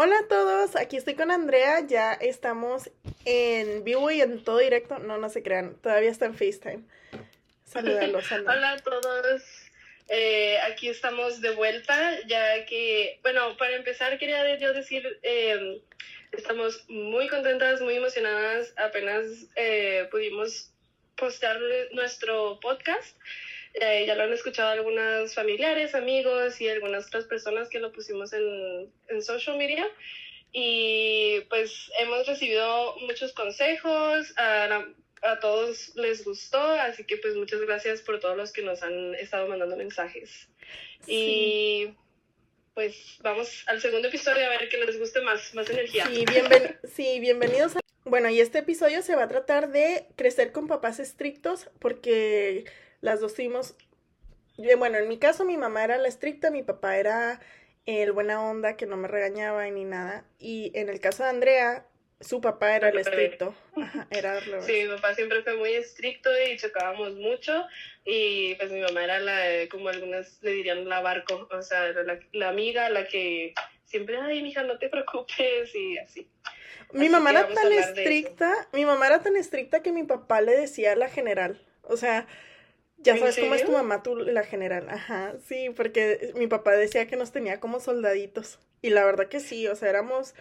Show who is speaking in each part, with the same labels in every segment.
Speaker 1: Hola a todos, aquí estoy con Andrea, ya estamos en vivo y en todo directo, no, no se crean, todavía está en FaceTime. Saludarlos,
Speaker 2: Hola a todos, eh, aquí estamos de vuelta, ya que, bueno, para empezar quería yo decir, em, estamos muy contentas, muy emocionadas, apenas eh, pudimos postar nuestro podcast. Eh, ya lo han escuchado algunos familiares, amigos y algunas otras personas que lo pusimos en, en social media. Y pues hemos recibido muchos consejos, a, a, todos les gustó, así que pues muchas gracias por todos los que nos han estado mandando mensajes. Y pues vamos al segundo episodio a ver que les guste más, más energía.
Speaker 1: Sí, sí bienvenidos a... Bueno, y este episodio se va a tratar de crecer con papás estrictos porque las dos fuimos, bueno, en mi caso mi mamá era la estricta, mi papá era el buena onda que no me regañaba ni nada. Y en el caso de Andrea, su papá era el estricto. era
Speaker 2: Sí, mi papá siempre fue muy estricto y chocábamos mucho. Y pues mi mamá era la, como algunas le dirían, la barco, o sea, la, la amiga, la que siempre, ay, mija, no te preocupes y así.
Speaker 1: Mi mamá era tan estricta, mi mamá era tan estricta que mi papá le decía a la general. O sea, ya sabes cómo es tu mamá, tú, la general. Ajá, sí, porque mi papá decía que nos tenía como soldaditos. Y la verdad que sí, o sea, éramos,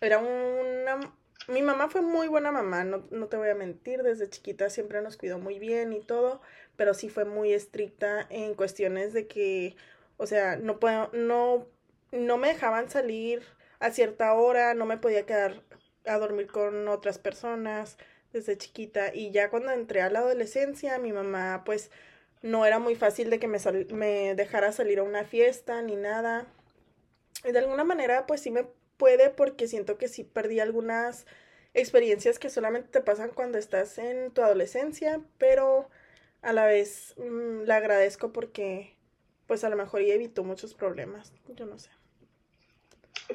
Speaker 1: era una... Mi mamá fue muy buena mamá, no, no te voy a mentir, desde chiquita siempre nos cuidó muy bien y todo, pero sí fue muy estricta en cuestiones de que, o sea, no puedo, no, no me dejaban salir a cierta hora, no me podía quedar a dormir con otras personas, desde chiquita y ya cuando entré a la adolescencia mi mamá pues no era muy fácil de que me, me dejara salir a una fiesta ni nada. Y de alguna manera pues sí me puede porque siento que sí perdí algunas experiencias que solamente te pasan cuando estás en tu adolescencia, pero a la vez mm, la agradezco porque pues a lo mejor y evitó muchos problemas, yo no sé.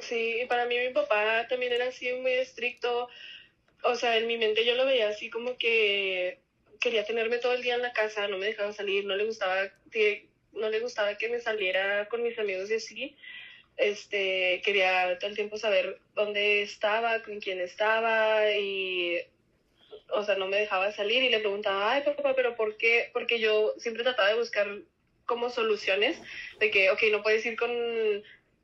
Speaker 2: Sí, para mí mi papá también era así muy estricto, o sea, en mi mente yo lo veía así como que quería tenerme todo el día en la casa, no me dejaba salir, no le gustaba que, no le gustaba que me saliera con mis amigos y así. Este, quería todo el tiempo saber dónde estaba, con quién estaba y o sea, no me dejaba salir y le preguntaba, ay, papá, pero ¿por qué? Porque yo siempre trataba de buscar como soluciones de que, ok, no puedes ir con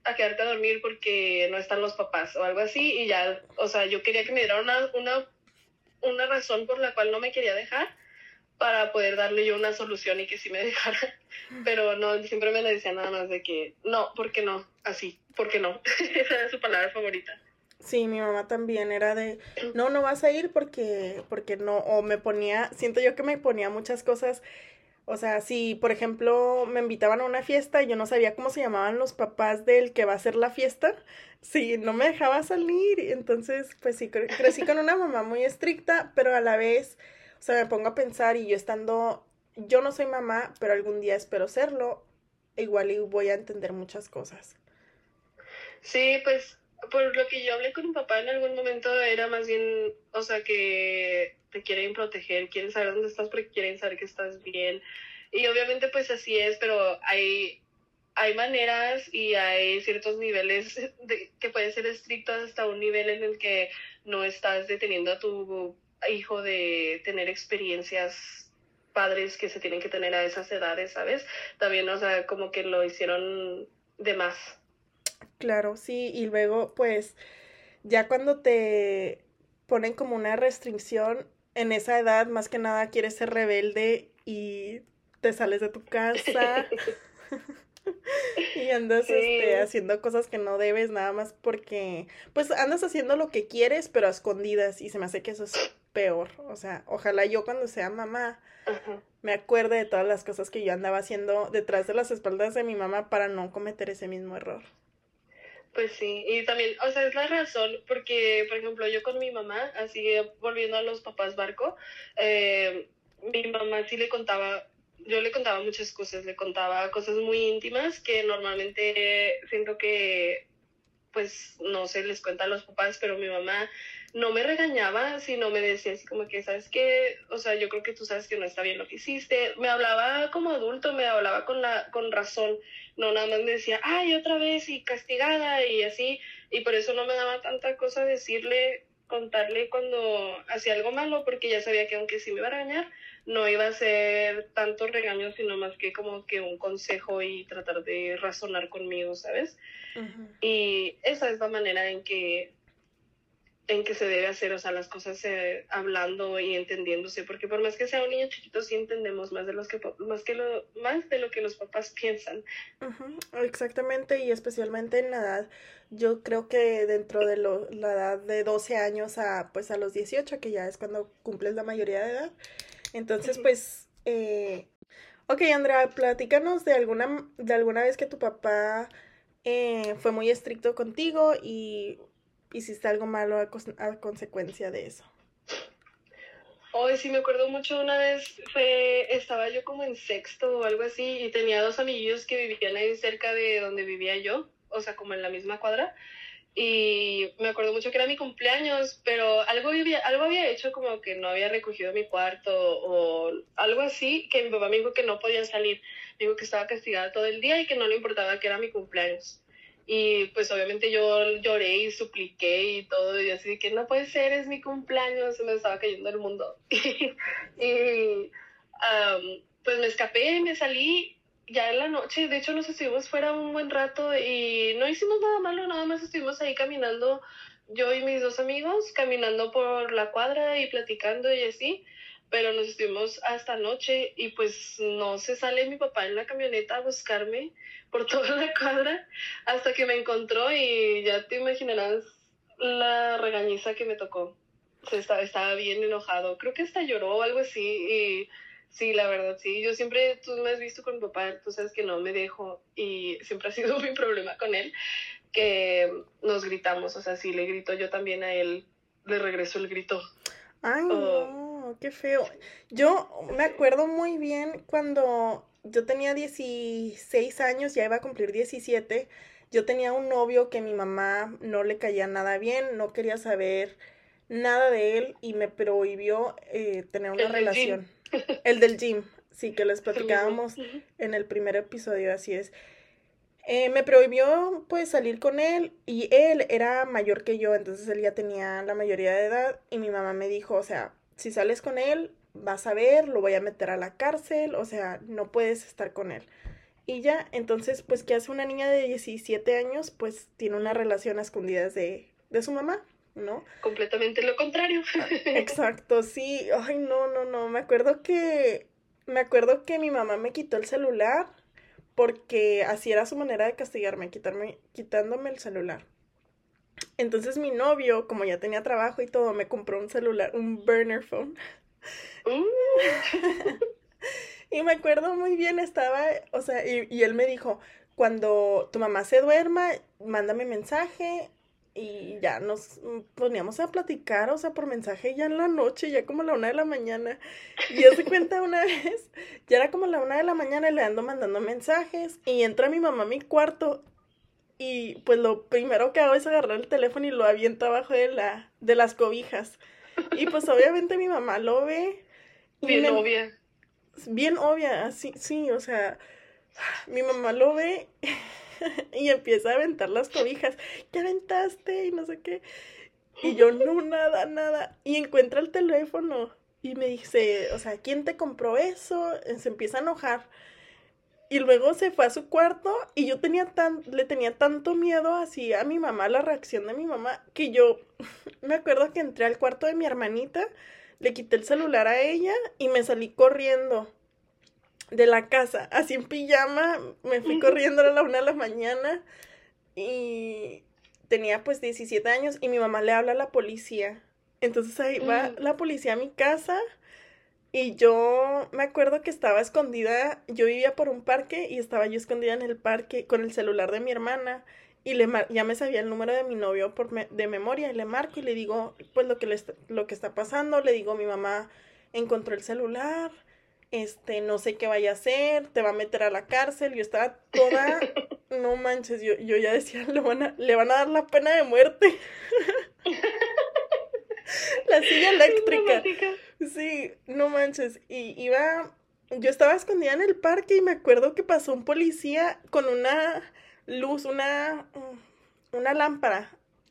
Speaker 2: a quedarte a dormir porque no están los papás o algo así y ya, o sea, yo quería que me diera una, una, una razón por la cual no me quería dejar para poder darle yo una solución y que sí me dejara, pero no, siempre me le decía nada más de que no, porque no, así, porque no, esa era su palabra favorita.
Speaker 1: Sí, mi mamá también era de, no, no vas a ir porque, porque no, o me ponía, siento yo que me ponía muchas cosas o sea, si por ejemplo me invitaban a una fiesta y yo no sabía cómo se llamaban los papás del que va a hacer la fiesta, sí, no me dejaba salir. Entonces, pues sí, crecí con una mamá muy estricta, pero a la vez, o sea, me pongo a pensar y yo estando, yo no soy mamá, pero algún día espero serlo, igual y voy a entender muchas cosas.
Speaker 2: Sí, pues por lo que yo hablé con mi papá en algún momento era más bien, o sea, que te quieren proteger, quieren saber dónde estás porque quieren saber que estás bien. Y obviamente pues así es, pero hay, hay maneras y hay ciertos niveles que pueden ser estrictos hasta un nivel en el que no estás deteniendo a tu hijo de tener experiencias padres que se tienen que tener a esas edades, ¿sabes? También, o sea, como que lo hicieron de más.
Speaker 1: Claro, sí, y luego pues ya cuando te ponen como una restricción en esa edad, más que nada quieres ser rebelde y te sales de tu casa y andas este, haciendo cosas que no debes nada más porque pues andas haciendo lo que quieres pero a escondidas y se me hace que eso es peor, o sea, ojalá yo cuando sea mamá me acuerde de todas las cosas que yo andaba haciendo detrás de las espaldas de mi mamá para no cometer ese mismo error.
Speaker 2: Pues sí, y también, o sea, es la razón, porque, por ejemplo, yo con mi mamá, así volviendo a los papás barco, eh, mi mamá sí le contaba, yo le contaba muchas cosas, le contaba cosas muy íntimas que normalmente siento que pues no se les cuenta a los papás, pero mi mamá no me regañaba, sino me decía así como que, ¿sabes qué? O sea, yo creo que tú sabes que no está bien lo que hiciste. Me hablaba como adulto, me hablaba con, la, con razón, no nada más me decía, ay, otra vez y castigada y así, y por eso no me daba tanta cosa decirle, contarle cuando hacía algo malo, porque ya sabía que aunque sí me iba a regañar, no iba a ser tanto regaño, sino más que como que un consejo y tratar de razonar conmigo, ¿sabes? Y esa es la manera en que en que se debe hacer, o sea, las cosas eh, hablando y entendiéndose, porque por más que sea un niño chiquito sí entendemos más de los que más que lo más de lo que los papás piensan.
Speaker 1: Exactamente y especialmente en la edad, yo creo que dentro de la edad de 12 años a pues a los 18, que ya es cuando cumples la mayoría de edad, entonces, pues, eh, ok, Andrea, platícanos de alguna, de alguna vez que tu papá eh, fue muy estricto contigo y hiciste algo malo a, consecuencia de eso.
Speaker 2: Hoy sí me acuerdo mucho una vez fue estaba yo como en sexto o algo así y tenía dos amiguillos que vivían ahí cerca de donde vivía yo, o sea, como en la misma cuadra y me acuerdo mucho que era mi cumpleaños, pero algo había, algo había hecho como que no había recogido mi cuarto o algo así, que mi papá me dijo que no podía salir, me dijo que estaba castigada todo el día y que no le importaba que era mi cumpleaños. Y pues obviamente yo lloré y supliqué y todo, y así que no puede ser, es mi cumpleaños, se me estaba cayendo el mundo. y pues me escapé, me salí ya en la noche, de hecho nos estuvimos fuera un buen rato y no hicimos nada malo, nada más estuvimos ahí caminando, yo y mis dos amigos, caminando por la cuadra y platicando y así, pero nos estuvimos hasta noche y pues no se sale mi papá en la camioneta a buscarme por toda la cuadra hasta que me encontró y ya te imaginarás la regañiza que me tocó. O estaba, estaba bien enojado, creo que hasta lloró o algo así y Sí, la verdad, sí. Yo siempre, tú me has visto con mi papá, tú sabes que no me dejo y siempre ha sido mi problema con él, que nos gritamos, o sea, si le grito yo también a él, le regreso el grito.
Speaker 1: Ay, no, qué feo. Yo me acuerdo muy bien cuando yo tenía 16 años, ya iba a cumplir 17, yo tenía un novio que mi mamá no le caía nada bien, no quería saber nada de él y me prohibió eh, tener una relación. El del gym, sí, que les platicábamos en el primer episodio, así es. Eh, me prohibió pues salir con él y él era mayor que yo, entonces él ya tenía la mayoría de edad y mi mamá me dijo, o sea, si sales con él, vas a ver, lo voy a meter a la cárcel, o sea, no puedes estar con él. Y ya, entonces, pues, ¿qué hace una niña de 17 años? Pues tiene una relación a escondidas de, de su mamá. ¿no?
Speaker 2: Completamente lo contrario.
Speaker 1: Exacto, sí. Ay, no, no, no. Me acuerdo que. Me acuerdo que mi mamá me quitó el celular porque así era su manera de castigarme, quitarme, quitándome el celular. Entonces mi novio, como ya tenía trabajo y todo, me compró un celular, un burner phone. Uh. y me acuerdo muy bien, estaba, o sea, y, y él me dijo, cuando tu mamá se duerma, mándame mensaje y ya nos poníamos a platicar, o sea, por mensaje ya en la noche, ya como la una de la mañana. Y él se cuenta una vez, ya era como la una de la mañana y le ando mandando mensajes y entra mi mamá a mi cuarto y pues lo primero que hago es agarrar el teléfono y lo aviento abajo de, la, de las cobijas. Y pues obviamente mi mamá lo ve.
Speaker 2: Bien obvia.
Speaker 1: Bien obvia, sí, sí, o sea, mi mamá lo ve y empieza a aventar las cobijas. ¿Qué aventaste? Y no sé qué. Y yo, no, nada, nada. Y encuentra el teléfono. Y me dice, o sea, ¿quién te compró eso? Se empieza a enojar. Y luego se fue a su cuarto y yo tenía tan, le tenía tanto miedo así a mi mamá, la reacción de mi mamá, que yo me acuerdo que entré al cuarto de mi hermanita, le quité el celular a ella y me salí corriendo de la casa, así en pijama, me fui corriendo a la una de la mañana y tenía pues 17 años y mi mamá le habla a la policía. Entonces ahí va la policía a mi casa y yo me acuerdo que estaba escondida, yo vivía por un parque y estaba yo escondida en el parque con el celular de mi hermana y le ya me sabía el número de mi novio por de memoria y le marco y le digo pues lo que, le lo que está pasando, le digo mi mamá encontró el celular este, no sé qué vaya a hacer, te va a meter a la cárcel. Yo estaba toda no manches, yo, yo ya decía, le van, a, le van a dar la pena de muerte. la silla eléctrica. Sí, no manches. Y iba, yo estaba escondida en el parque y me acuerdo que pasó un policía con una luz, una, una lámpara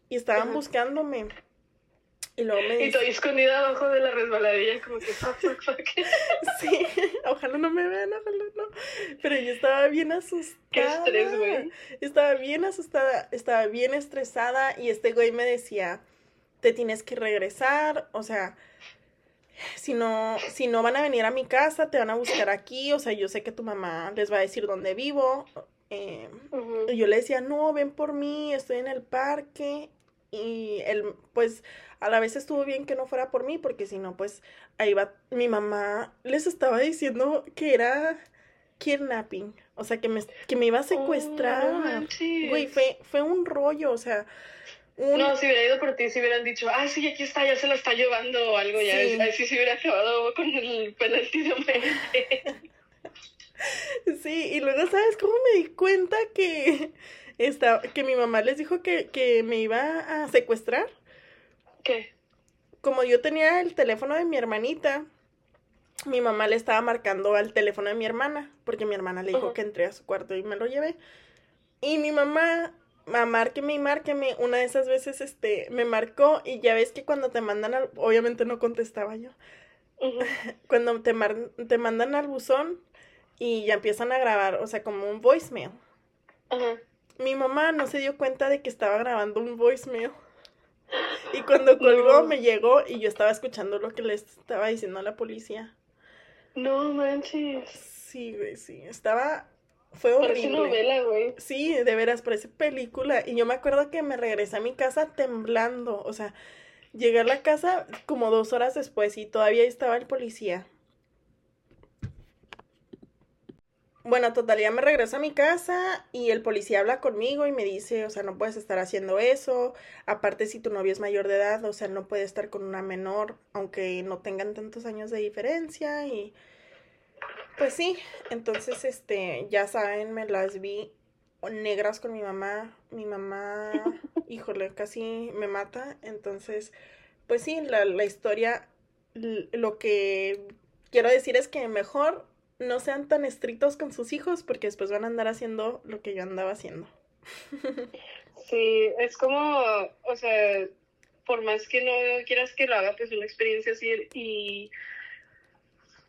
Speaker 1: y estaban buscándome.
Speaker 2: Y luego me Y estoy escondida abajo de la resbaladilla, como que fuck, fuck, fuck.
Speaker 1: Sí, ojalá no me vean, ojalá no. Pero yo estaba bien asustada. Qué estrés, güey. Estaba bien asustada, estaba bien estresada y este güey me decía, te tienes que regresar, o sea, si no, si no van a venir a mi casa, te van a buscar aquí, o sea, yo sé que tu mamá les va a decir dónde vivo. Eh, y yo le decía, no, ven por mí, estoy en el parque. Y él, pues, a la vez estuvo bien que no fuera por mí, porque si no, pues, ahí va, mi mamá les estaba diciendo que era kidnapping, o sea, que me, que me iba a secuestrar. Güey, fue, fue un rollo, o sea,
Speaker 2: no, si hubiera ido por ti, si hubieran dicho, ah, sí, aquí está, ya se lo está llevando o algo, ya. Sí. Así se hubiera acabado con el penalti de muerte.
Speaker 1: sí, y luego, ¿sabes cómo me di cuenta que, esta, que mi mamá les dijo que, que me iba a secuestrar?
Speaker 2: ¿Qué?
Speaker 1: Como yo tenía el teléfono de mi hermanita, mi mamá le estaba marcando al teléfono de mi hermana, porque mi hermana le dijo que entré a su cuarto y me lo llevé. Y mi mamá a márqueme y márqueme. Una de esas veces, este, me marcó y ya ves que cuando te mandan al, obviamente no contestaba yo. cuando te, te mandan al buzón y ya empiezan a grabar, o sea, como un voicemail. Mi mamá no se dio cuenta de que estaba grabando un voicemail. Y cuando colgó me llegó y yo estaba escuchando lo que le estaba diciendo a la policía.
Speaker 2: No manches.
Speaker 1: Sí, güey, sí. Estaba fue horrible. Parece
Speaker 2: novela, güey.
Speaker 1: Sí, de veras, parece película. Y yo me acuerdo que me regresé a mi casa temblando. O sea, llegué a la casa como dos horas después y todavía estaba el policía. Bueno, total, ya me regreso a mi casa y el policía habla conmigo y me dice, o sea, no puedes estar haciendo eso. Aparte, si tu novio es mayor de edad, o sea, no puede estar con una menor, aunque no tengan tantos años de diferencia. Y pues sí, entonces, este, ya saben, me las vi negras con mi mamá. Mi mamá, híjole, casi me mata. Entonces, pues sí, la, la historia, lo que quiero decir es que mejor no sean tan estrictos con sus hijos porque después van a andar haciendo lo que yo andaba haciendo.
Speaker 2: Sí, es como, o sea, por más que no quieras que lo haga, pues una experiencia así y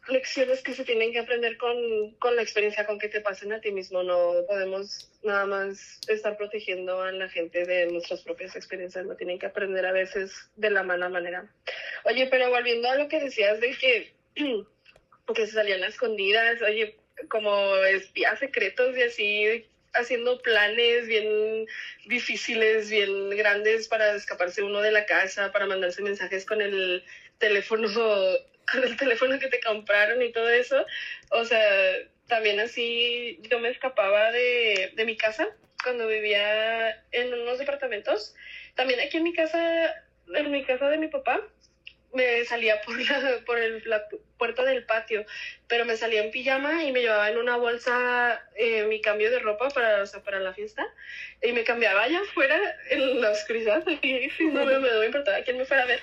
Speaker 2: lecciones que se tienen que aprender con, con, la experiencia con que te pasen a ti mismo. No podemos nada más estar protegiendo a la gente de nuestras propias experiencias. No tienen que aprender a veces de la mala manera. Oye, pero volviendo a lo que decías de que, que se salían a escondidas, oye, como espías secretos y así haciendo planes bien difíciles, bien grandes para escaparse uno de la casa, para mandarse mensajes con el teléfono con el teléfono que te compraron y todo eso. O sea, también así yo me escapaba de, de mi casa cuando vivía en unos departamentos. También aquí en mi casa, en mi casa de mi papá, me salía por la, por el, la puerta del patio, pero me salía en pijama y me llevaba en una bolsa eh, mi cambio de ropa para, o sea, para la fiesta y me cambiaba allá afuera en la oscuridad y no me, me importaba quién me fuera a ver.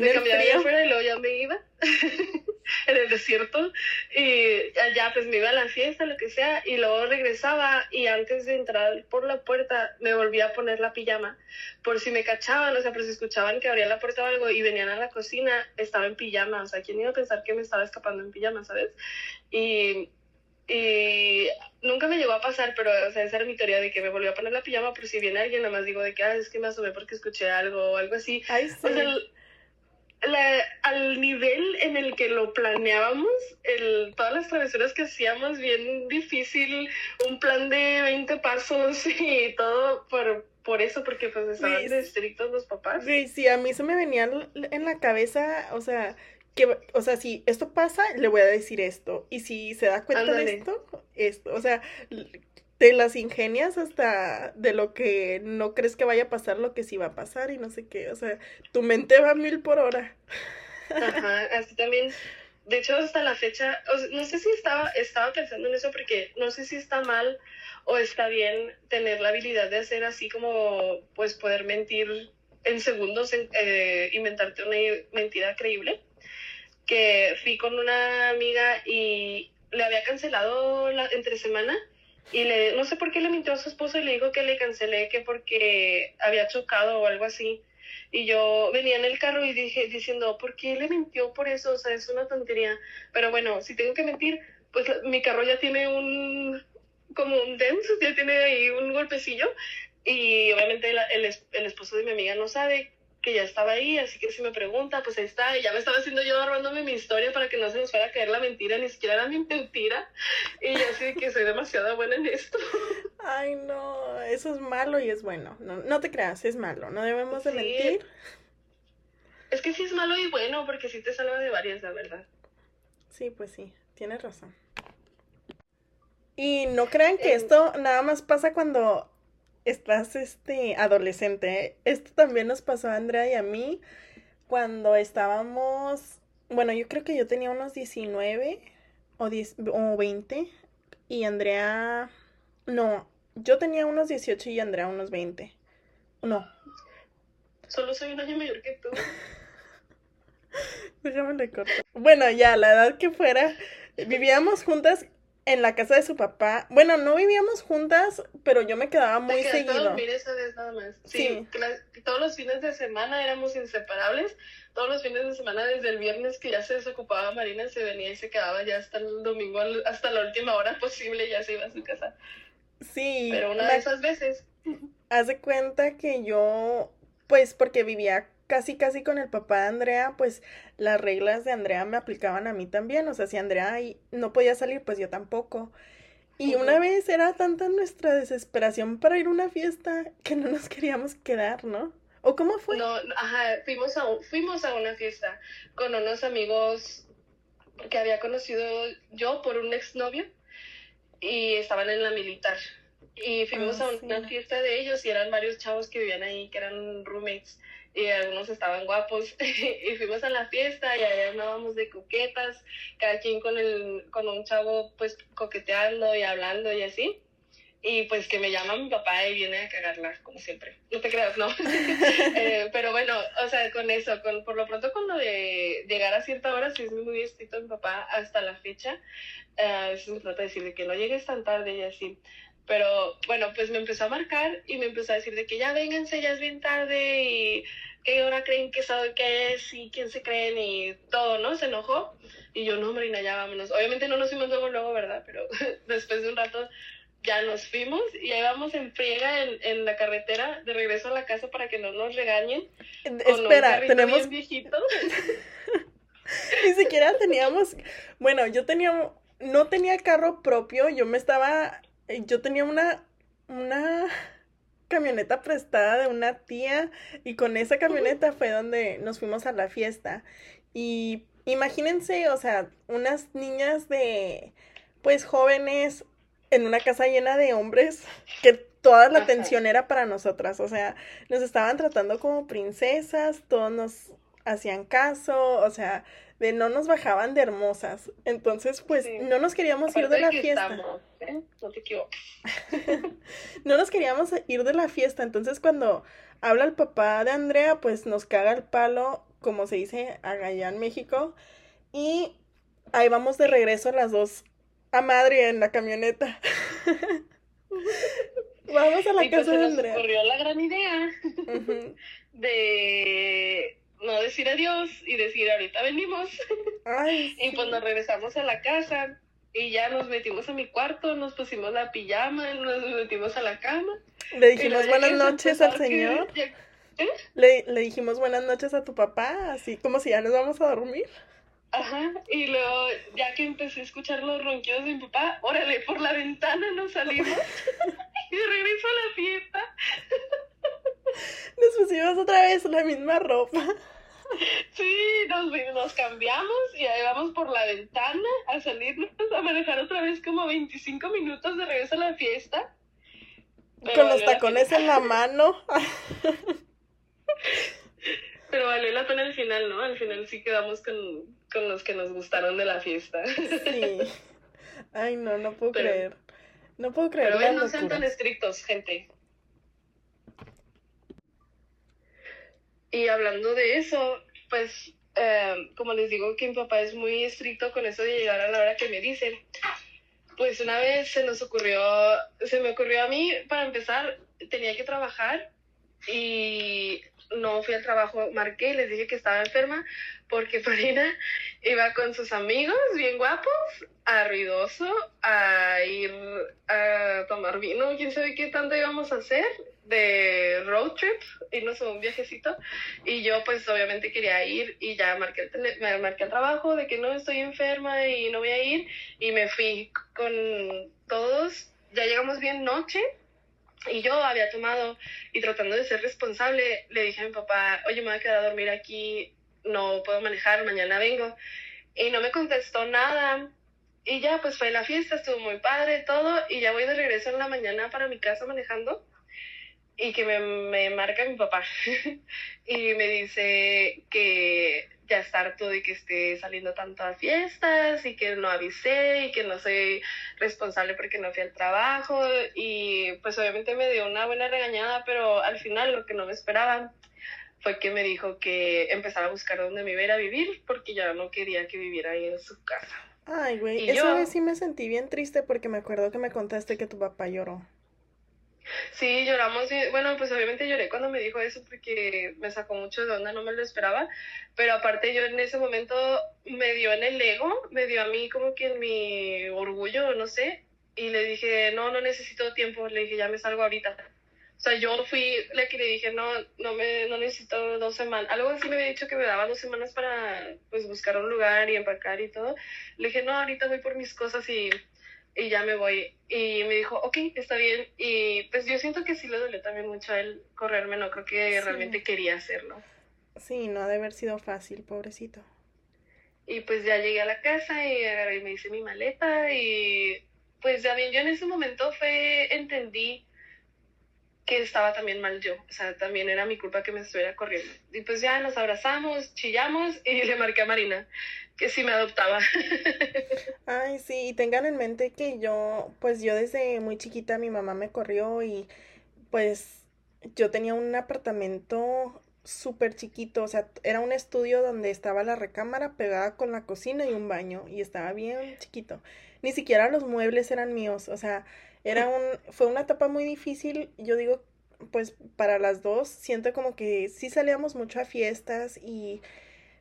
Speaker 2: me cambiaba allá afuera y luego ya me iba en el desierto y allá pues me iba a la fiesta, lo que sea, y luego regresaba y antes de entrar por la puerta me volvía a poner la pijama por si me cachaban, o sea, pero si escuchaban que abría la puerta o algo y venían a la cocina, estaba en pijama, o sea, ¿quién iba a pensar que me estaba escapando en pijama, ¿sabes? Y, y nunca me llegó a pasar, pero, o sea, esa era mi teoría de que me volvió a poner la pijama por si viene alguien, nada más digo de que, ah, es que me asomé porque escuché algo o algo así. O sea, la, al nivel en el que lo planeábamos, el, todas las travesuras que hacíamos, bien difícil, un plan de 20 pasos y todo por, por eso, porque pues estaban estrictos los papás.
Speaker 1: Sí, sí, a mí se me venía en la cabeza, o sea, que, o sea, si esto pasa, le voy a decir esto. Y si se da cuenta de esto, esto. O sea, te las ingenias hasta de lo que no crees que vaya a pasar, lo que sí va a pasar y no sé qué. O sea, tu mente va a mil por hora.
Speaker 2: Ajá, así también de hecho hasta la fecha, no sé si estaba, estaba pensando en eso porque no sé si está mal o está bien tener la habilidad de hacer así como, pues poder mentir en segundos, eh, inventarte una mentira creíble. Que fui con una amiga y le había cancelado la entre semana y le, no sé por qué le mintió a su esposo y le dijo que le cancelé que porque había chocado o algo así. Y yo venía en el carro y dije, diciendo, ¿por qué le mintió por eso? O sea, es una tontería. Pero bueno, si tengo que mentir, pues mi carro ya tiene un, como un dent, ya tiene ahí un golpecillo. Y obviamente el, el esposo de mi amiga no sabe que ya estaba ahí, así que si me pregunta, pues ahí está, y ya me estaba haciendo yo armándome mi historia para que no se nos fuera a caer la mentira, ni siquiera era mi mentira, y yo así que soy demasiado buena en esto.
Speaker 1: Ay, no, eso es malo y es bueno, no, no te creas, es malo, no debemos de mentir.
Speaker 2: Es que sí es malo y bueno, porque sí te salva de varias, la verdad.
Speaker 1: Sí, pues sí, tienes razón. Y no crean que esto nada más pasa cuando estás este adolescente. Esto también nos pasó a Andrea y a mí cuando estábamos, bueno, yo creo que yo tenía unos 19 o, 10, o 20 y Andrea, no, yo tenía unos 18 y Andrea unos 20. No.
Speaker 2: Solo soy un año mayor que tú.
Speaker 1: Déjame le Bueno, ya, la edad que fuera, vivíamos juntas en la casa de su papá. Bueno, no vivíamos juntas, pero yo me quedaba muy seguido.
Speaker 2: nada más. Sí, todos los fines de semana éramos inseparables. Todos los fines de semana, desde el viernes que ya se desocupaba Marina, se venía y se quedaba ya hasta el domingo, hasta la última hora posible, ya se iba a su casa.
Speaker 1: Sí.
Speaker 2: Pero una de esas veces.
Speaker 1: Haz de cuenta que yo, pues porque vivía casi casi con el papá de Andrea, pues las reglas de Andrea me aplicaban a mí también, o sea, si Andrea no podía salir, pues yo tampoco. Y una vez era tanta nuestra desesperación para ir a una fiesta que no nos queríamos quedar, ¿no? ¿O cómo fue?
Speaker 2: No, ajá, fuimos a, fuimos a una fiesta con unos amigos que había conocido yo por un exnovio y estaban en la militar. Y fuimos ah, a una fiesta de ellos y eran varios chavos que vivían ahí, que eran roommates y algunos estaban guapos y fuimos a la fiesta y allá andábamos de coquetas, cada quien con el con un chavo pues coqueteando y hablando y así. Y pues que me llama mi papá y viene a cagarla, como siempre. No te creas, ¿no? Eh, pero bueno, o sea, con eso, con, por lo pronto con lo de llegar a cierta hora, sí es muy estricto mi papá hasta la fecha. Uh, eso me trata de decir de que no llegues tan tarde y así. Pero bueno, pues me empezó a marcar y me empezó a decir de que ya vénganse, ya es bien tarde y qué hora creen que sabe qué es y quién se creen y todo, ¿no? Se enojó y yo, no, Marina, ya vámonos. Obviamente no nos fuimos luego, luego, ¿verdad? Pero después de un rato ya nos fuimos y ahí vamos en friega en, en la carretera de regreso a la casa para que no nos regañen.
Speaker 1: Espera, tenemos... viejito. Ni siquiera teníamos, bueno, yo tenía, no tenía carro propio, yo me estaba yo tenía una, una camioneta prestada de una tía y con esa camioneta fue donde nos fuimos a la fiesta. Y imagínense, o sea, unas niñas de, pues jóvenes en una casa llena de hombres que toda la atención era para nosotras, o sea, nos estaban tratando como princesas, todos nos hacían caso, o sea, de no nos bajaban de hermosas. Entonces, pues, no nos queríamos ir de la fiesta.
Speaker 2: ¿eh? No te
Speaker 1: no nos queríamos ir de la fiesta. Entonces, cuando habla el papá de Andrea, pues nos caga el palo, como se dice allá en México. Y ahí vamos de regreso las dos a madre en la camioneta. vamos a la pues, casa de Andrea.
Speaker 2: Nos ocurrió la gran idea de no decir adiós y decir ahorita venimos. y pues nos regresamos a la casa y ya nos metimos a mi cuarto, nos pusimos la pijama, nos metimos a la cama.
Speaker 1: Le dijimos buenas noches al señor. ¿eh? le, le dijimos buenas noches a tu papá, así como si ya nos vamos a dormir.
Speaker 2: Ajá, y luego ya que empecé a escuchar los ronquidos de mi papá, órale, por la ventana nos salimos y de regreso a la fiesta.
Speaker 1: Nos pusimos otra vez la misma ropa.
Speaker 2: Sí, nos, nos cambiamos y ahí vamos por la ventana a salirnos a manejar otra vez como 25 minutos de regreso a la fiesta.
Speaker 1: Con los tacones en la mano.
Speaker 2: Pero valió la pena al final, ¿no? Al final sí quedamos con, con los que nos gustaron de la fiesta.
Speaker 1: Sí. Ay, no, no puedo creer. No puedo creer.
Speaker 2: Pero no sean tan estrictos, gente. Y hablando de eso, pues, eh, como les digo que mi papá es muy estricto con eso de llegar a la hora que me dicen. Pues una vez se nos ocurrió, se me ocurrió a mí, para empezar, tenía que trabajar y no fui al trabajo, marqué, les dije que estaba enferma porque Farina iba con sus amigos bien guapos a ruidoso a ir a tomar vino, quién sabe qué tanto íbamos a hacer de road trip, irnos a un viajecito. Y yo pues obviamente quería ir y ya marqué el, me marqué el trabajo de que no estoy enferma y no voy a ir. Y me fui con todos, ya llegamos bien noche y yo había tomado y tratando de ser responsable le dije a mi papá, oye me voy a quedar a dormir aquí no puedo manejar, mañana vengo. Y no me contestó nada. Y ya, pues fue la fiesta, estuvo muy padre, todo. Y ya voy de regreso en la mañana para mi casa manejando. Y que me, me marca mi papá. y me dice que ya está harto de que esté saliendo tanto a fiestas y que no avisé y que no soy responsable porque no fui al trabajo. Y pues obviamente me dio una buena regañada, pero al final lo que no me esperaba fue que me dijo que empezara a buscar dónde me iba a vivir porque ya no quería que viviera ahí en su casa.
Speaker 1: Ay, güey, esa vez sí me sentí bien triste porque me acuerdo que me contaste que tu papá lloró.
Speaker 2: Sí, lloramos. Bueno, pues obviamente lloré cuando me dijo eso porque me sacó mucho de onda, no me lo esperaba. Pero aparte yo en ese momento me dio en el ego, me dio a mí como que en mi orgullo, no sé. Y le dije, no, no necesito tiempo. Le dije, ya me salgo ahorita. O sea, yo fui la que le dije, no, no me no necesito dos semanas. Algo así me había dicho que me daba dos semanas para pues buscar un lugar y empacar y todo. Le dije, no, ahorita voy por mis cosas y, y ya me voy. Y me dijo, ok, está bien. Y pues yo siento que sí le dolió también mucho a él correrme, no creo que realmente quería hacerlo.
Speaker 1: Sí, no ha de haber sido fácil, pobrecito.
Speaker 2: Y pues ya llegué a la casa y, y me hice mi maleta y pues ya bien, yo en ese momento fue, entendí que estaba también mal yo, o sea, también era mi culpa que me estuviera corriendo. Y pues ya nos abrazamos, chillamos y le marqué a Marina que sí me adoptaba.
Speaker 1: Ay, sí, y tengan en mente que yo, pues yo desde muy chiquita mi mamá me corrió y pues yo tenía un apartamento súper chiquito, o sea, era un estudio donde estaba la recámara pegada con la cocina y un baño y estaba bien chiquito. Ni siquiera los muebles eran míos, o sea, era un, fue una etapa muy difícil, yo digo, pues para las dos, siento como que sí salíamos mucho a fiestas y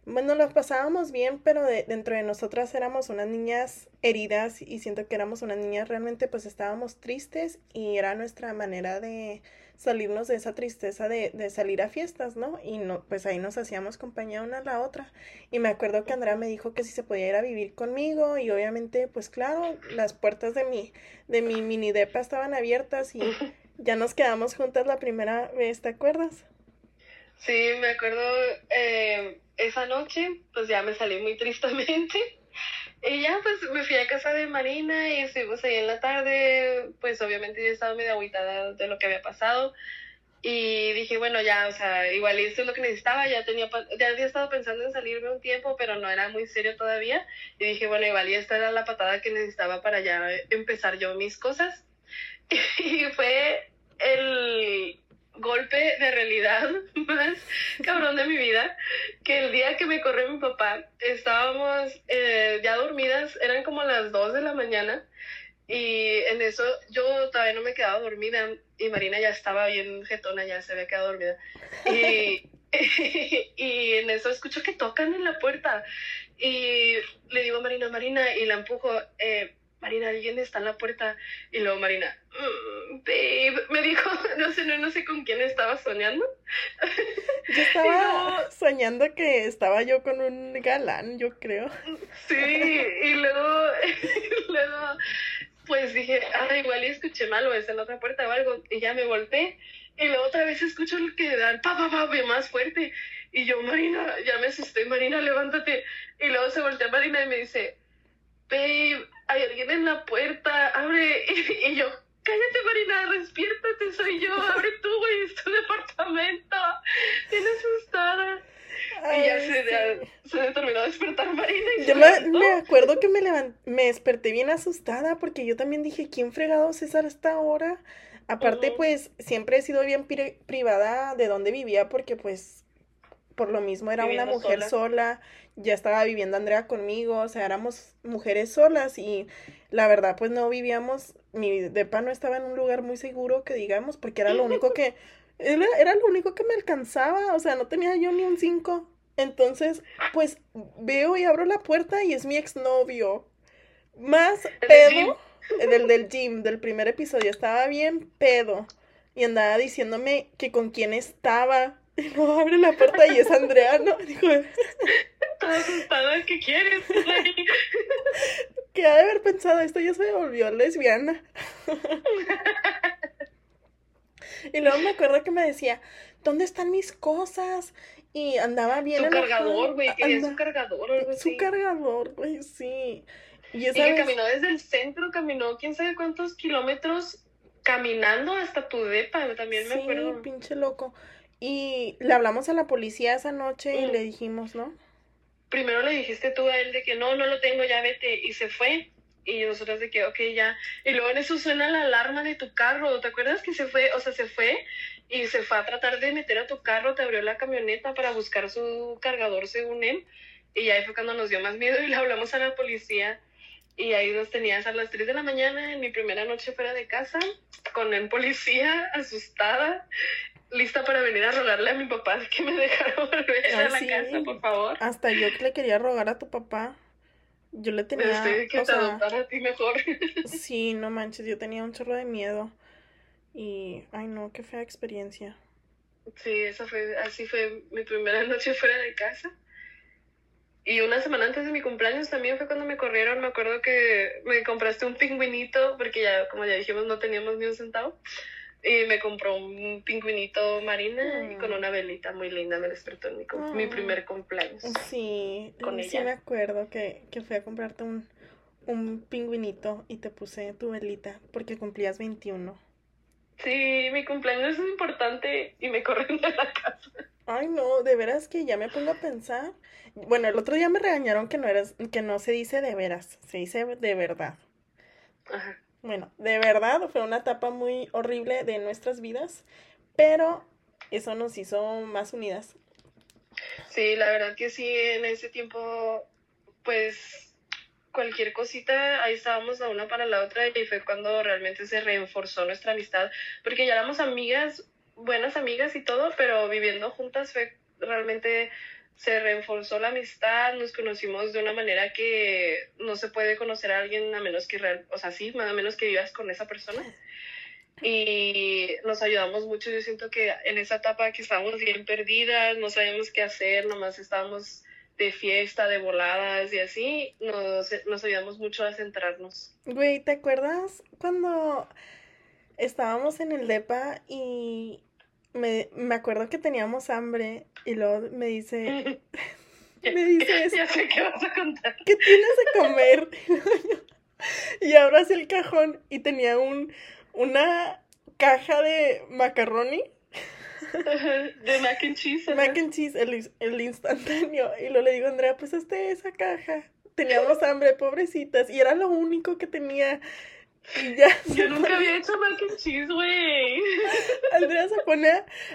Speaker 1: bueno, las pasábamos bien, pero de, dentro de nosotras éramos unas niñas heridas y siento que éramos unas niñas realmente pues estábamos tristes y era nuestra manera de salirnos de esa tristeza de, de salir a fiestas, ¿no? Y no, pues ahí nos hacíamos compañía una a la otra. Y me acuerdo que Andrea me dijo que si se podía ir a vivir conmigo y obviamente pues claro, las puertas de mi, de mi mini depa estaban abiertas y ya nos quedamos juntas la primera vez, ¿te acuerdas?
Speaker 2: Sí, me acuerdo eh, esa noche, pues ya me salí muy tristemente. Y ya pues me fui a casa de Marina y estuvimos ahí en la tarde, pues obviamente yo estaba medio aguitada de lo que había pasado. Y dije, bueno, ya, o sea, igual esto es lo que necesitaba, ya tenía, ya había estado pensando en salirme un tiempo, pero no era muy serio todavía. Y dije, bueno, igual y esta era la patada que necesitaba para ya empezar yo mis cosas. Y fue el golpe de realidad más cabrón de mi vida, que el día que me corrió mi papá, estábamos eh, ya dormidas, eran como las 2 de la mañana, y en eso yo todavía no me quedaba dormida, y Marina ya estaba bien jetona, ya se había quedado dormida. Y, en eso escucho que tocan en la puerta, y le digo a Marina, Marina, y la empujo, eh, Marina, alguien está en la puerta. Y luego Marina, mm, babe, me dijo, no sé, no, no sé con quién estaba soñando.
Speaker 1: Yo estaba soñando que estaba yo con un galán, yo creo.
Speaker 2: Sí, y luego, luego, pues dije, ah, igual y escuché mal o es en la otra puerta o algo. Y ya me volteé. Y luego otra vez escucho el que dan pa, pa, pa, más fuerte. Y yo, Marina, ya me asusté, Marina, levántate. Y luego se voltea Marina y me dice, babe, hay alguien en la puerta, abre. Y, yo, cállate Marina, despiértate, soy yo, abre tú, güey, es tu departamento. Bien asustada. y ya se, se terminó de despertar Marina. Y
Speaker 1: yo me, acuerdo que me, me desperté bien asustada porque yo también dije, ¿quién fregado César a esta hora? Aparte, pues, siempre he sido bien privada de dónde vivía porque, pues, por lo mismo era una mujer sola. ya estaba viviendo Andrea conmigo, o sea, éramos mujeres solas y la verdad, pues, no vivíamos, mi depa no estaba en un lugar muy seguro, que digamos, porque era lo único que, era, era lo único que me alcanzaba, o sea, no tenía yo ni un cinco. Entonces, pues, veo y abro la puerta y es mi exnovio. Más pedo del del gym, del primer episodio, estaba bien pedo. Y andaba diciéndome que con quién estaba. Y no abre la puerta y es Andrea, ¿no? Dijo.
Speaker 2: Toda asustada, ¿qué quieres?
Speaker 1: que ha de haber pensado, esto ya se volvió lesbiana. y luego me acuerdo que me decía, ¿dónde están mis cosas? Y andaba bien.
Speaker 2: Su cargador, güey, quería su cargador algo
Speaker 1: así. Su cargador, güey, sí.
Speaker 2: Y, que caminó desde el centro, caminó quién sabe cuántos kilómetros caminando hasta tu depa, también me acuerdo.
Speaker 1: pinche loco. Y le hablamos a la policía esa noche y mm. le dijimos, ¿no?
Speaker 2: Primero le dijiste tú a él de que no, no lo tengo, ya vete. Y se fue. Y nosotros de que, ok, ya. Y luego en eso suena la alarma de tu carro. ¿Te acuerdas que se fue? O sea, se fue y se fue a tratar de meter a tu carro, te abrió la camioneta para buscar su cargador según él. Y ahí fue cuando nos dio más miedo y le hablamos a la policía y ahí nos tenías a las 3 de la mañana en mi primera noche fuera de casa, con el policía, asustada, lista para venir a rogarle a mi papá que me dejara volver a la casa, por favor.
Speaker 1: Hasta yo le quería rogar a tu papá. Yo le tenía...
Speaker 2: Que te a ti mejor.
Speaker 1: sí, no manches, yo tenía un chorro de miedo. Y, ay no, qué fea experiencia.
Speaker 2: Sí, esa fue, así fue mi primera noche fuera de casa. Y una semana antes de mi cumpleaños también fue cuando me corrieron. Me acuerdo que me compraste un pingüinito, porque ya, como ya dijimos, no teníamos ni un centavo. Y me compró un pingüinito marina y con mm. una velita muy linda. Me despertó en mi, mi mm. primer cumpleaños.
Speaker 1: Sí, con sí me acuerdo que, que fui a comprarte un, un pingüinito y te puse tu velita porque cumplías 21.
Speaker 2: Sí, mi cumpleaños es importante y me corren de la casa.
Speaker 1: Ay, no, de veras que ya me pongo a pensar. Bueno, el otro día me regañaron que no eras, que no se dice de veras, se dice de verdad. Ajá. Bueno, de verdad fue una etapa muy horrible de nuestras vidas, pero eso nos hizo más unidas.
Speaker 2: Sí, la verdad que sí, en ese tiempo, pues cualquier cosita, ahí estábamos la una para la otra y fue cuando realmente se reforzó nuestra amistad, porque ya éramos amigas buenas amigas y todo, pero viviendo juntas fue realmente se reforzó la amistad, nos conocimos de una manera que no se puede conocer a alguien a menos que, real, o sea, sí, a menos que vivas con esa persona. Y nos ayudamos mucho, yo siento que en esa etapa que estábamos bien perdidas, no sabíamos qué hacer, nomás estábamos de fiesta, de voladas y así, nos, nos ayudamos mucho a centrarnos.
Speaker 1: Güey, ¿te acuerdas cuando estábamos en el DEPA y me, me acuerdo que teníamos hambre y luego me dice, me dice
Speaker 2: eso, sé qué vas a contar.
Speaker 1: ¿Qué tienes de comer? y abro así el cajón y tenía un, una caja de macaroni.
Speaker 2: de mac and cheese.
Speaker 1: Mac and cheese, el, el instantáneo. Y luego le digo, Andrea, pues este esa caja. Teníamos hambre, pobrecitas. Y era lo único que tenía.
Speaker 2: Yo nunca había hecho mac and cheese, güey.
Speaker 1: Andrea se pone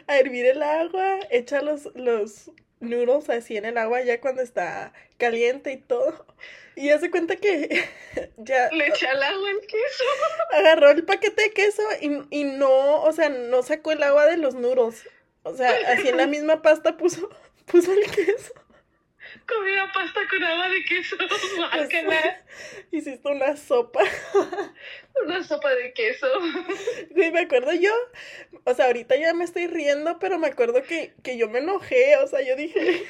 Speaker 1: a hervir el agua, echa los, los noodles así en el agua ya cuando está caliente y todo. Y hace cuenta que ya...
Speaker 2: Le echa el agua el queso.
Speaker 1: Agarró el paquete de queso y, y no, o sea, no sacó el agua de los noodles. O sea, así en la misma pasta puso, puso el queso.
Speaker 2: Comida pasta con agua de queso.
Speaker 1: Hiciste una sopa.
Speaker 2: una sopa de queso.
Speaker 1: Sí, me acuerdo yo. O sea, ahorita ya me estoy riendo, pero me acuerdo que, que yo me enojé. O sea, yo dije.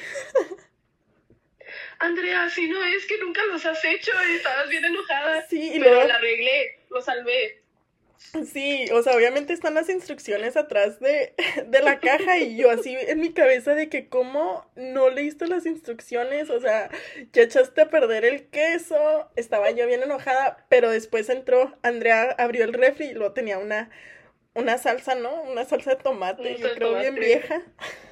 Speaker 2: Andrea, si no es que nunca los has hecho y estabas bien enojada.
Speaker 1: Sí,
Speaker 2: y pero la arreglé, lo salvé.
Speaker 1: Sí, o sea, obviamente están las instrucciones atrás de, de, la caja y yo así en mi cabeza de que cómo no leíste las instrucciones, o sea, ya echaste a perder el queso, estaba yo bien enojada, pero después entró, Andrea abrió el refri y luego tenía una, una salsa, ¿no? Una salsa de tomate, yo creo bien vieja.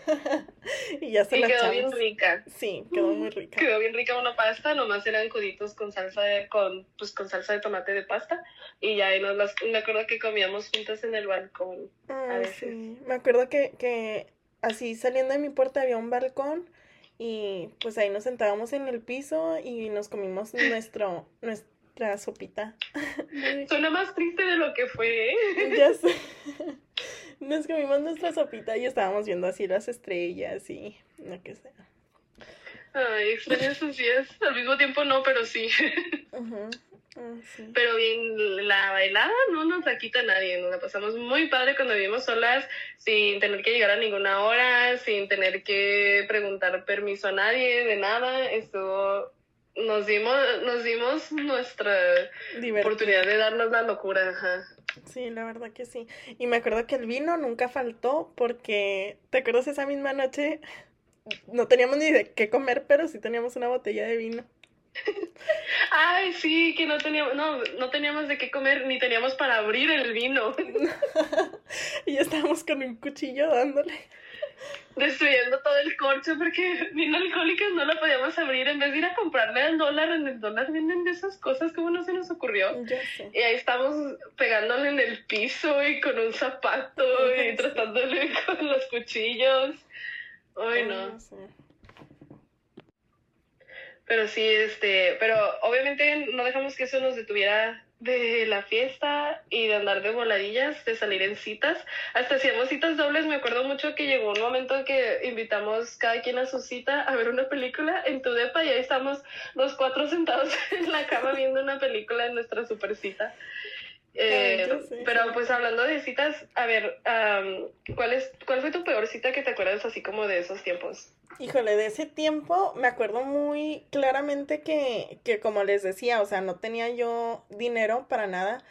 Speaker 2: y ya se y quedó bien rica.
Speaker 1: Sí, quedó muy rica.
Speaker 2: Quedó bien rica una pasta, nomás eran coditos con salsa de, con, pues, con salsa de tomate de pasta. Y ya ahí nos las, me acuerdo que comíamos juntas en el balcón.
Speaker 1: Ah, sí. Me acuerdo que, que así saliendo de mi puerta había un balcón y pues ahí nos sentábamos en el piso y nos comimos nuestro, nuestra sopita.
Speaker 2: Suena más triste de lo que fue. ¿eh?
Speaker 1: Ya sé. Nos comimos nuestra sopita y estábamos viendo así las estrellas y lo que sea.
Speaker 2: Ay, extraño esos días. Al mismo tiempo no, pero sí. Ah, pero bien, la bailada no nos la quita nadie. Nos la pasamos muy padre cuando vivimos solas, sin tener que llegar a ninguna hora, sin tener que preguntar permiso a nadie, de nada. Estuvo nos dimos, nos dimos nuestra oportunidad de darnos la locura, ajá.
Speaker 1: Sí, la verdad que sí. Y me acuerdo que el vino nunca faltó porque, ¿te acuerdas esa misma noche? No teníamos ni de qué comer, pero sí teníamos una botella de vino.
Speaker 2: Ay, sí, que no teníamos, no, no teníamos de qué comer, ni teníamos para abrir el vino.
Speaker 1: y estábamos con un cuchillo dándole
Speaker 2: destruyendo todo el corcho porque vino alcohólicas no lo podíamos abrir. En vez de ir a comprarle al dólar en el dólar venden de esas cosas como no se nos ocurrió y ahí estamos pegándole en el piso y con un zapato y tratándole con los cuchillos. Ay no. Pero sí este pero obviamente no dejamos que eso nos detuviera de la fiesta y de andar de voladillas, de salir en citas. Hasta hacíamos citas dobles. Me acuerdo mucho que llegó un momento en que invitamos cada quien a su cita a ver una película en tu depa y ahí estamos los cuatro sentados en la cama viendo una película en nuestra super cita. Eh, pero pues hablando de citas, a ver, ¿cuál, es, ¿cuál fue tu peor cita que te acuerdas así como de esos tiempos?
Speaker 1: Híjole, de ese tiempo me acuerdo muy claramente que, que como les decía, o sea, no tenía yo dinero para nada.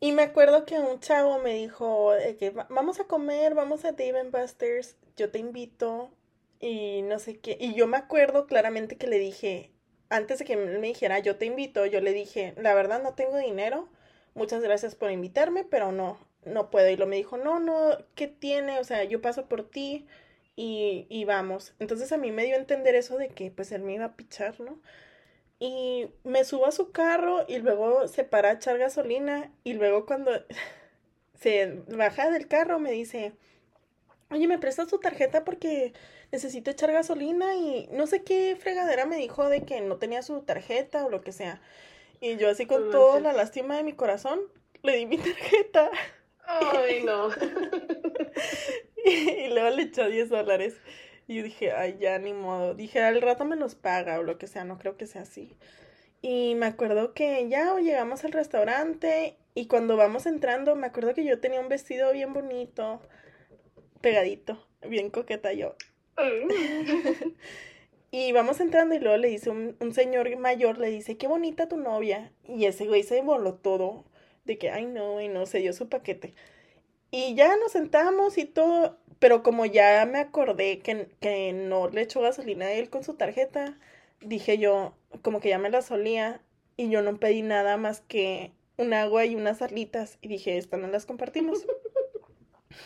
Speaker 1: Y me acuerdo que un chavo me dijo que vamos a comer, vamos a Dave Busters, yo te invito y no sé qué. Y yo me acuerdo claramente que le dije, antes de que me dijera yo te invito, yo le dije, la verdad no tengo dinero muchas gracias por invitarme, pero no, no puedo. Y lo me dijo, no, no, ¿qué tiene? O sea, yo paso por ti y, y vamos. Entonces a mí me dio a entender eso de que pues él me iba a pichar, ¿no? Y me subo a su carro y luego se para a echar gasolina y luego cuando se baja del carro me dice, oye, ¿me prestas tu tarjeta porque necesito echar gasolina? Y no sé qué fregadera me dijo de que no tenía su tarjeta o lo que sea. Y yo así con toda la lástima de mi corazón, le di mi tarjeta.
Speaker 2: Ay, no.
Speaker 1: y, luego le echó 10 dólares. Y yo dije, ay, ya ni modo. Dije, al rato me los paga o lo que sea, no creo que sea así. Y me acuerdo que ya llegamos al restaurante y cuando vamos entrando, me acuerdo que yo tenía un vestido bien bonito, pegadito, bien coqueta yo. Y vamos entrando y luego le dice un, señor mayor, le dice, qué bonita tu novia. Y ese güey se voló todo, de que, ay no, y no, se dio su paquete. Y ya nos sentamos y todo, pero como ya me acordé que, que no le echó gasolina a él con su tarjeta, dije yo, como que ya me la solía y yo no pedí nada más que un agua y unas alitas y dije, estas no las compartimos.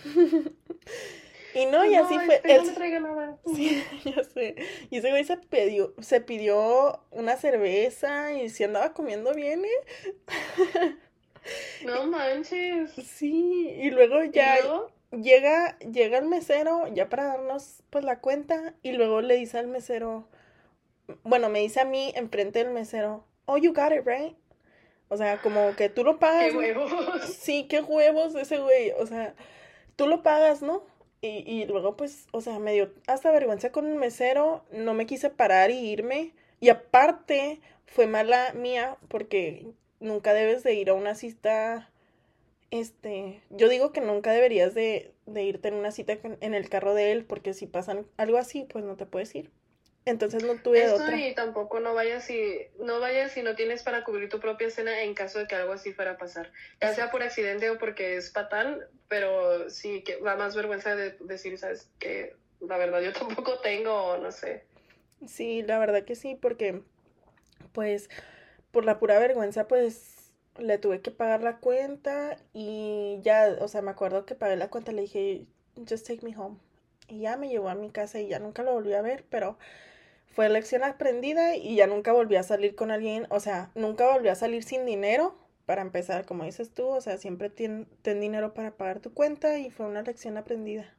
Speaker 1: Y no, y así fue.
Speaker 2: Este no traiga nada.
Speaker 1: Sí, ya sé. Y ese güey se pidió, se pidió una cerveza y se andaba comiendo bien, ¿eh?
Speaker 2: No manches.
Speaker 1: Sí, y luego ya llega, llega el mesero ya para darnos pues la cuenta y luego le dice al mesero, bueno, me dice a mí enfrente del mesero, oh, you got it, right? O sea, como que tú lo pagas.
Speaker 2: ¿Qué huevos?
Speaker 1: Sí, qué huevos ese güey. O sea, tú lo pagas, ¿no? Y, y luego, pues, o sea, me dio hasta vergüenza con un mesero, no me quise parar y irme. Y aparte, fue mala mía porque nunca debes de ir a una cita, este, yo digo que nunca deberías de, de irte en una cita en el carro de él porque si pasan algo así, pues no te puedes ir. Entonces no tuve
Speaker 2: Eso otra. y tampoco no vayas si no vayas si no tienes para cubrir tu propia cena en caso de que algo así fuera a pasar. Ya sea por accidente o porque es fatal, pero sí que da más vergüenza de decir, sabes, que la verdad yo tampoco tengo, no sé.
Speaker 1: Sí, la verdad que sí, porque pues por la pura vergüenza pues le tuve que pagar la cuenta y ya, o sea, me acuerdo que pagué la cuenta, le dije, just take me home. Y ya me llevó a mi casa y ya nunca lo volví a ver, pero fue lección aprendida y ya nunca volví a salir con alguien, o sea, nunca volví a salir sin dinero para empezar, como dices tú, o sea, siempre ten, ten dinero para pagar tu cuenta y fue una lección aprendida.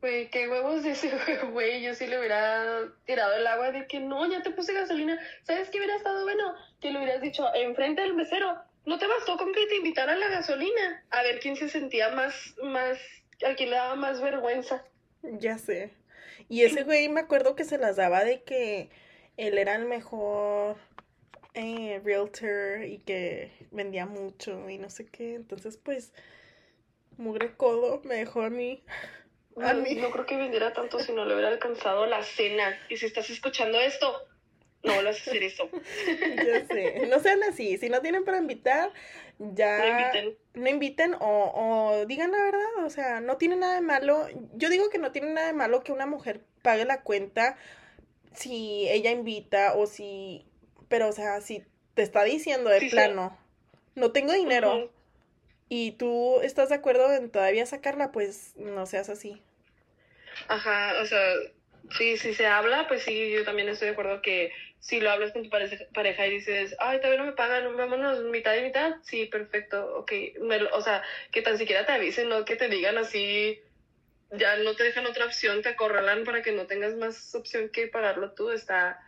Speaker 2: Güey, qué huevos de ese güey. Yo sí le hubiera tirado el agua de que no, ya te puse gasolina. ¿Sabes qué hubiera estado bueno? Que le hubieras dicho enfrente del mesero. No te bastó con que te invitara a la gasolina. A ver quién se sentía más, más, a quién le daba más vergüenza.
Speaker 1: Ya sé. Y ese güey me acuerdo que se las daba de que él era el mejor eh, realtor y que vendía mucho y no sé qué. Entonces, pues, mugre codo me dejó a mí.
Speaker 2: A mí. No creo que vendiera tanto si no le hubiera alcanzado la cena. Y si estás escuchando esto, no vuelvas a hacer eso.
Speaker 1: ya sé. No sean así. Si no tienen para invitar, ya.
Speaker 2: No inviten.
Speaker 1: No inviten o, o digan la verdad. O sea, no tiene nada de malo. Yo digo que no tiene nada de malo que una mujer pague la cuenta si ella invita o si. Pero, o sea, si te está diciendo de plano, no tengo dinero. Y tú estás de acuerdo en todavía sacarla, pues no seas así.
Speaker 2: Ajá, o sea, sí, si se habla, pues sí, yo también estoy de acuerdo que si lo hablas con tu pareja y dices, ay, todavía no me pagan, vámonos mitad y mitad, sí, perfecto, ok, o sea, que tan siquiera te avisen, no que te digan así, ya no te dejan otra opción, te acorralan para que no tengas más opción que pagarlo tú, está,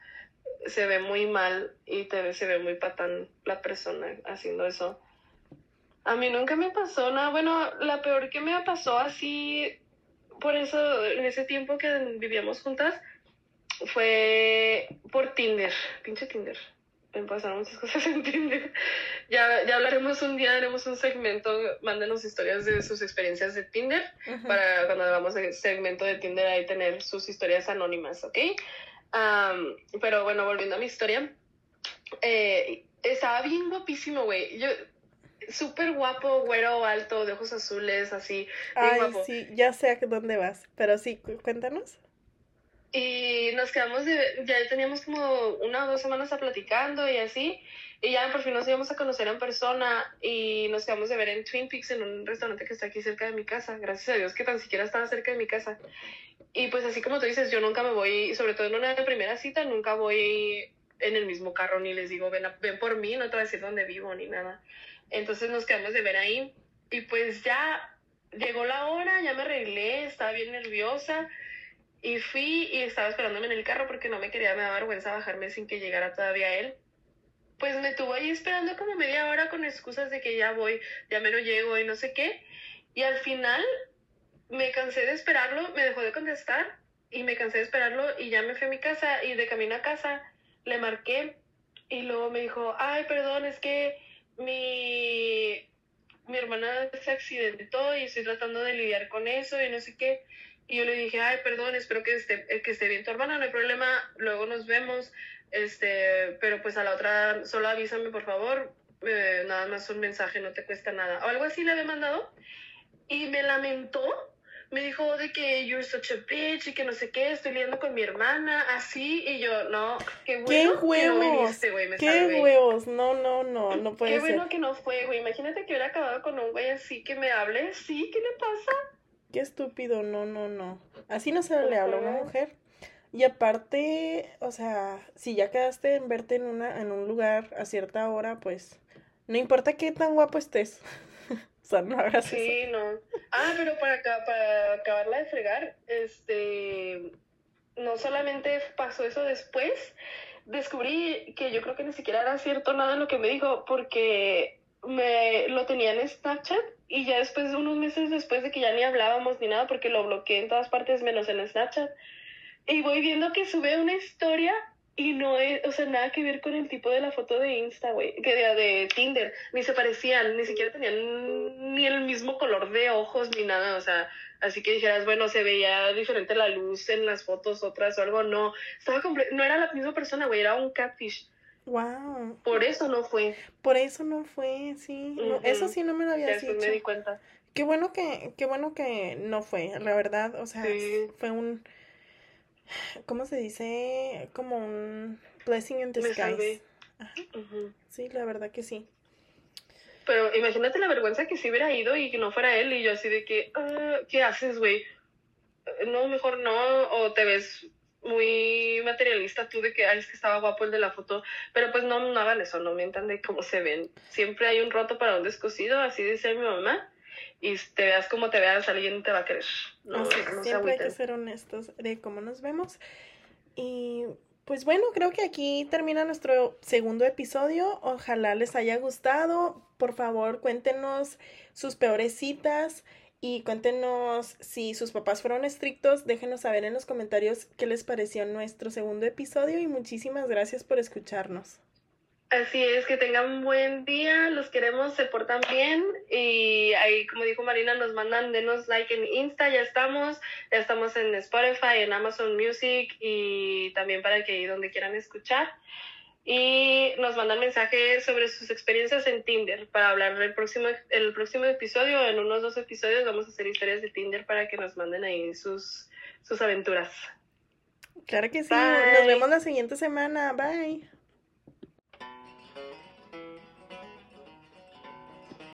Speaker 2: se ve muy mal y te, se ve muy patán la persona haciendo eso. A mí nunca me pasó nada, bueno, la peor que me pasó así, por eso, en ese tiempo que vivíamos juntas, fue por Tinder, pinche Tinder. Me pasaron muchas cosas en Tinder. Ya, ya hablaremos un día, haremos un segmento, mándenos historias de sus experiencias de Tinder, para cuando hagamos el segmento de Tinder ahí tener sus historias anónimas, ¿ok? pero bueno, volviendo a mi historia, eh, estaba bien guapísimo, güey. Yo súper guapo, güero, alto, de ojos azules, así.
Speaker 1: Ay, sí, ya sé a dónde vas, pero sí, cuéntanos.
Speaker 2: Y nos quedamos, de, ya teníamos como una o dos semanas a platicando y así, y ya por fin nos íbamos a conocer en persona y nos quedamos de ver en Twin Peaks en un restaurante que está aquí cerca de mi casa, gracias a Dios que tan siquiera estaba cerca de mi casa. Y pues así como tú dices, yo nunca me voy, sobre todo en una primera cita, nunca voy en el mismo carro ni les digo, ven, ven por mí, no te voy a decir dónde vivo ni nada. Entonces nos quedamos de ver ahí y pues ya llegó la hora, ya me arreglé, estaba bien nerviosa y fui y estaba esperándome en el carro porque no me quería, me daba vergüenza bajarme sin que llegara todavía él. Pues me tuvo ahí esperando como media hora con excusas de que ya voy, ya me lo llego y no sé qué. Y al final me cansé de esperarlo, me dejó de contestar y me cansé de esperarlo y ya me fui a mi casa y de camino a casa le marqué y luego me dijo, ay, perdón, es que mi, mi hermana se accidentó y estoy tratando de lidiar con eso y no sé qué. Y yo le dije, ay, perdón, espero que esté, que esté bien tu hermana, no hay problema, luego nos vemos, este, pero pues a la otra, solo avísame por favor, eh, nada más un mensaje, no te cuesta nada. O algo así le había mandado. Y me lamentó me dijo de que you're such a bitch y que no sé qué, estoy lidiando con mi hermana, así, y yo, no, qué bueno
Speaker 1: ¿Qué huevos? que no güey, me ¿Qué huevos? No, no, no, no puede
Speaker 2: ser.
Speaker 1: Qué
Speaker 2: bueno que no fue, güey, imagínate que hubiera acabado con un güey así que me hable, sí, ¿qué le pasa?
Speaker 1: Qué estúpido, no, no, no. Así no se le habla a una mujer. Y aparte, o sea, si ya quedaste en verte en una en un lugar a cierta hora, pues no importa qué tan guapo estés.
Speaker 2: Sí, no. Ah, pero para, para acabarla de fregar, este, no solamente pasó eso después, descubrí que yo creo que ni siquiera era cierto nada de lo que me dijo, porque me lo tenía en Snapchat y ya después, unos meses después de que ya ni hablábamos ni nada, porque lo bloqueé en todas partes menos en Snapchat, y voy viendo que sube una historia y no es, o sea, nada que ver con el tipo de la foto de Insta, güey, que de, de Tinder, ni se parecían, ni siquiera tenían ni el mismo color de ojos ni nada, o sea, así que dijeras, bueno, se veía diferente la luz en las fotos otras o algo, no, estaba no era la misma persona, güey, era un catfish.
Speaker 1: Wow.
Speaker 2: Por eso no fue.
Speaker 1: Por eso no fue, sí. eso sí no me lo había
Speaker 2: dicho. me di cuenta.
Speaker 1: Qué bueno que, qué bueno que no fue, la verdad, o sea, fue un ¿cómo se dice? Como un blessing in disguise.
Speaker 2: Uh
Speaker 1: Sí, la verdad que sí.
Speaker 2: Pero imagínate la vergüenza que si hubiera ido y que no fuera él y yo así de que, ah, ¿qué haces, güey? No, mejor no, o te ves muy materialista tú de que, ay, es que estaba guapo el de la foto, pero pues no, no hagan eso, no mientan de cómo se ven. Siempre hay un roto para un descosido, así dice mi mamá, y te veas como te veas, alguien te va a querer. No,
Speaker 1: siempre hay que ser honestos de cómo nos vemos. Y pues bueno, creo que aquí termina nuestro segundo episodio. Ojalá les haya gustado. Por favor, cuéntenos sus peores citas y cuéntenos si sus papás fueron estrictos. Déjenos saber en los comentarios qué les pareció nuestro segundo episodio y muchísimas gracias por escucharnos.
Speaker 2: Así es, que tengan un buen día, los queremos, se portan bien y ahí, como dijo Marina, nos mandan, denos like en Insta, ya estamos, ya estamos en Spotify, en Amazon Music y también para que ahí donde quieran escuchar. Y nos mandan mensajes sobre sus experiencias en Tinder para hablar del próximo, el próximo episodio, en unos dos episodios vamos a hacer historias de Tinder para que nos manden ahí sus, sus aventuras.
Speaker 1: Claro que sí, nos vemos la siguiente semana, bye.